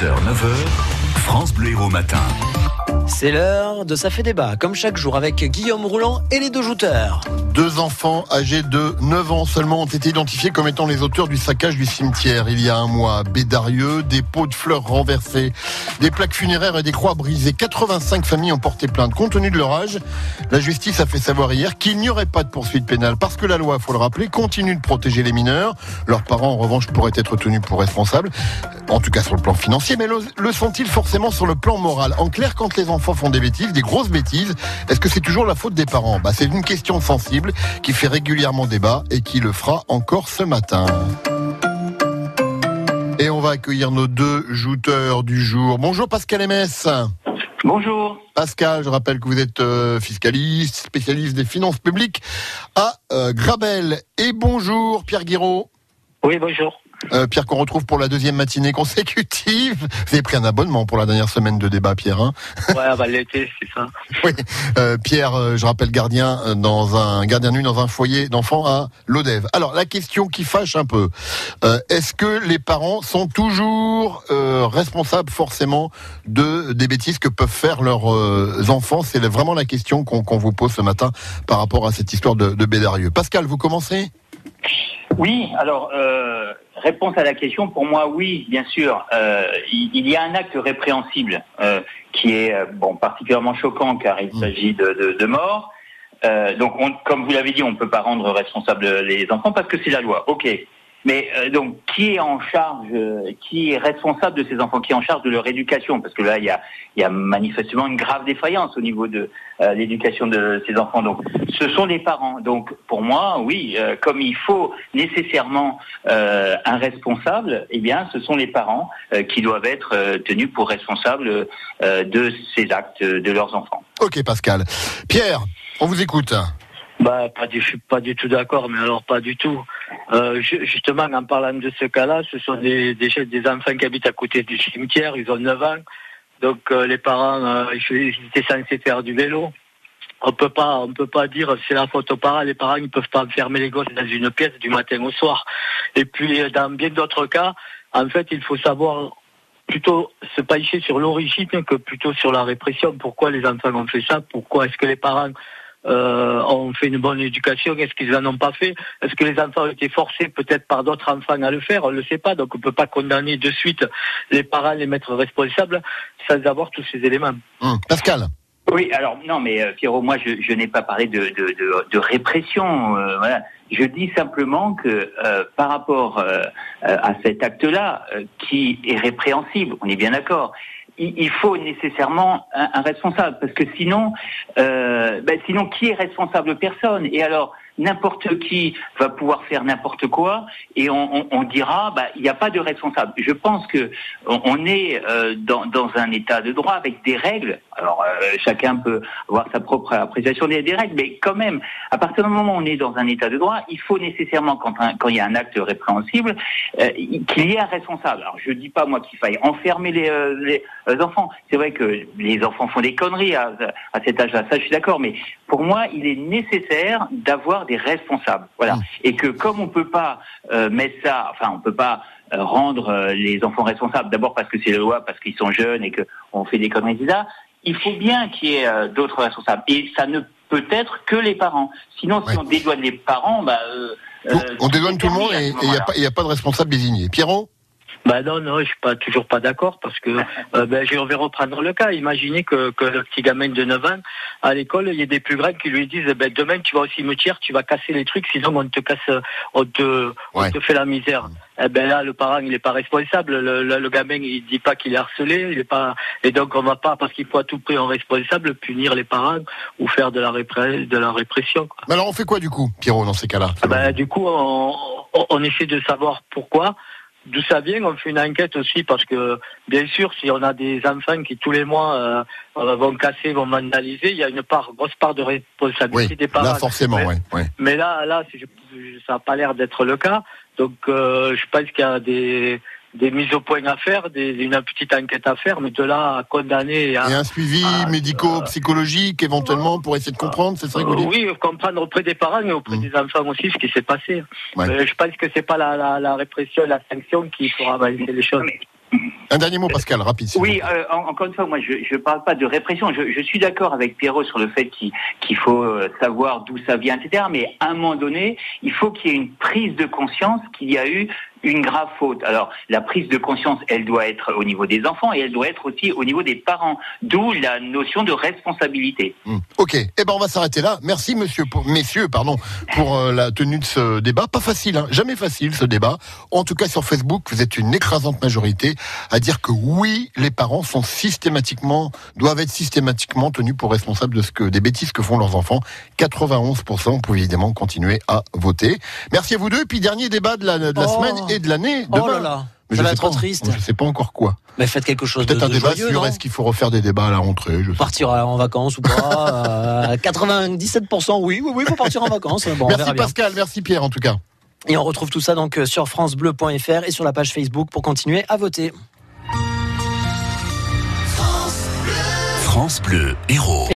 6h, 9h, France Bleu Héros Matin. C'est l'heure de Ça fait débat, comme chaque jour avec Guillaume Roulant et les deux jouteurs. Deux enfants âgés de 9 ans seulement ont été identifiés comme étant les auteurs du saccage du cimetière il y a un mois. Bédarieux, des pots de fleurs renversés, des plaques funéraires et des croix brisées. 85 familles ont porté plainte. Compte tenu de leur âge, la justice a fait savoir hier qu'il n'y aurait pas de poursuite pénale parce que la loi, faut le rappeler, continue de protéger les mineurs. Leurs parents, en revanche, pourraient être tenus pour responsables, en tout cas sur le plan financier, mais le, le sont-ils forcément sur le plan moral? En clair, quand les enfants font des bêtises, des grosses bêtises, est-ce que c'est toujours la faute des parents? Bah, C'est une question sensible qui fait régulièrement débat et qui le fera encore ce matin. Et on va accueillir nos deux jouteurs du jour. Bonjour Pascal MS. Bonjour. Pascal, je rappelle que vous êtes euh, fiscaliste, spécialiste des finances publiques à euh, Grabel. Et bonjour Pierre Guiraud. Oui, bonjour. Euh, Pierre, qu'on retrouve pour la deuxième matinée consécutive. Vous avez pris un abonnement pour la dernière semaine de débat, Pierre. Hein Ouais, bah l'été, c'est ça. oui. Euh, Pierre, euh, je rappelle gardien euh, dans un gardien de nuit dans un foyer d'enfants à l'Odève. Alors la question qui fâche un peu, euh, est-ce que les parents sont toujours euh, responsables forcément de des bêtises que peuvent faire leurs euh, enfants? C'est vraiment la question qu'on qu'on vous pose ce matin par rapport à cette histoire de, de Bédarieux. Pascal, vous commencez? Oui, alors, euh, réponse à la question, pour moi, oui, bien sûr. Euh, il, il y a un acte répréhensible euh, qui est bon particulièrement choquant car il Mm. s'agit de, de, de mort. Euh, donc, on, comme vous l'avez dit, on ne peut pas rendre responsables les enfants parce que c'est la loi. Ok. Mais euh, donc, qui est en charge, euh, qui est responsable de ces enfants, qui est en charge de leur éducation? Parce que là, il y a, il y a manifestement une grave défaillance au niveau de euh, l'éducation de ces enfants. Donc, ce sont les parents. Donc, pour moi, oui, euh, comme il faut nécessairement euh, un responsable, eh bien, ce sont les parents euh, qui doivent être euh, tenus pour responsables euh, de ces actes de leurs enfants. Ok, Pascal. Pierre, on vous écoute. Bah, pas du, je suis pas du tout d'accord, mais alors pas du tout. Euh, ju- justement, en parlant de ce cas-là, ce sont des, enfants qui habitent à côté du cimetière, ils ont 9 ans, donc euh, les parents, euh, ils étaient censés faire du vélo. On peut pas, on peut pas dire c'est la faute aux parents. Les parents, ils peuvent pas enfermer les gosses dans une pièce du matin au soir. Et puis, euh, dans bien d'autres cas, en fait, il faut savoir plutôt se pencher sur l'origine que plutôt sur la répression. Pourquoi les enfants ont fait ça? Pourquoi est-ce que les parents euh, ont fait une bonne éducation Est-ce qu'ils en ont pas fait? Est-ce que les enfants ont été forcés peut-être par d'autres enfants à le faire? On ne le sait pas. Donc on peut pas condamner de suite les parents, les mettre responsables sans avoir tous ces éléments. Hum, Pascal? Oui, alors non, mais euh, Pierrot, moi je, je n'ai pas parlé de, de, de, de répression. euh, voilà. Je dis simplement que euh, par rapport euh, euh, à cet acte-là, euh, qui est répréhensible, on est bien d'accord. Il, faut nécessairement un, responsable, parce que sinon, euh, ben, sinon qui est responsable? Personne. Et alors n'importe qui va pouvoir faire n'importe quoi, et on, dira, bah, il n'y a pas de responsable. Je pense que on, on est euh, dans un état de droit avec des règles. Alors euh, chacun peut avoir sa propre appréciation des, des règles, mais quand même, à partir du moment où on est dans un état de droit, il faut nécessairement, quand, un- quand il y a un acte répréhensible, euh, qu'il y ait un responsable. Alors je dis pas moi qu'il faille enfermer les, euh, les enfants. C'est vrai que les enfants font des conneries à, à cet âge-là, ça je suis d'accord, mais pour moi, il est nécessaire d'avoir des responsables. Voilà. Mmh. Et que comme on peut pas euh, mettre ça, enfin on peut pas euh, rendre euh, les enfants responsables, d'abord parce que c'est la loi, parce qu'ils sont jeunes et que on fait des conneries, etc. Il faut bien qu'il y ait euh, d'autres responsables. Et ça ne peut être que les parents. Sinon, si Ouais. on dédouane les parents, bah, euh, euh, on dédouane tout le monde et il n'y a, a pas de responsable désigné. Pierrot? Ben non, non, je suis pas toujours pas d'accord parce que euh, ben, je vais reprendre le cas. Imaginez que, que le petit gamin de 9 ans, à l'école, il y a des plus grands qui lui disent ben, demain tu vas au cimetière, tu vas casser les trucs, sinon on te casse, on te, on te fait la misère. Eh ben là, le parent, il est pas responsable. Le, le, le gamin, il dit pas qu'il est harcelé, il est pas, et donc on va pas, parce qu'il faut à tout prix un responsable, punir les parents ou faire de la, répré- de la répression. quoi. Mais alors on fait quoi du coup, Pierrot, dans ces cas-là? Ah ben, du coup, on, on- on essaie de savoir pourquoi, d'où ça vient. On fait une enquête aussi parce que, bien sûr, si on a des enfants qui tous les mois euh, euh, vont casser, vont vandaliser, il y a une part, grosse part de Oui, responsabilité des parents. là forcément, Mais- ouais. ouais. Mais là, là, ça n'a pas l'air d'être le cas. Donc, euh, je pense qu'il y a des, des mises au point à faire, des, une petite enquête à faire, mais de là à condamner et à, Et un suivi Ah, médico-psychologique éventuellement pour essayer de comprendre, c'est ça que vous dites oui, comprendre auprès des parents et auprès Mm. des enfants aussi ce qui s'est passé. Ouais. Euh, je pense que c'est pas la, la, la répression, la sanction qui fera avancer les choses. Un dernier mot, Pascal, rapide. Oui, euh, en- encore une fois, moi, je ne parle pas de répression. Je, je suis d'accord avec Pierrot sur le fait qu'il qu'il faut euh, savoir d'où ça vient, etc. Mais à un moment donné, il faut qu'il y ait une prise de conscience qu'il y a eu une grave faute. Alors, la prise de conscience, elle doit être au niveau des enfants et elle doit être aussi au niveau des parents. D'où la notion de responsabilité. Hmm. Ok, eh ben on va s'arrêter là. Merci monsieur, pour, messieurs, pardon, pour euh, la tenue de ce débat. Pas facile, hein, jamais facile ce débat. En tout cas sur Facebook, vous êtes une écrasante majorité à dire que oui, les parents sont systématiquement, doivent être systématiquement tenus pour responsables de ce que des bêtises que font leurs enfants. 91%. Vous pouvez évidemment continuer à voter. Merci à vous deux. Et puis dernier débat de la, de la Oh. semaine et de l'année. Oh demain. là là, Mais ça je va sais être pas- triste. Je sais pas encore quoi. Mais faites quelque chose de, Peut-être un de débat joyeux, sur est-ce qu'il faut refaire des débats à la rentrée. Je sais Partir en vacances ou pas euh, 97% oui, oui, oui, faut partir en vacances. Bon, on merci bien. Pascal, merci Pierre en tout cas. Et on retrouve tout ça donc euh, sur francebleu.fr et sur la page Facebook pour continuer à voter. France Bleu Héros.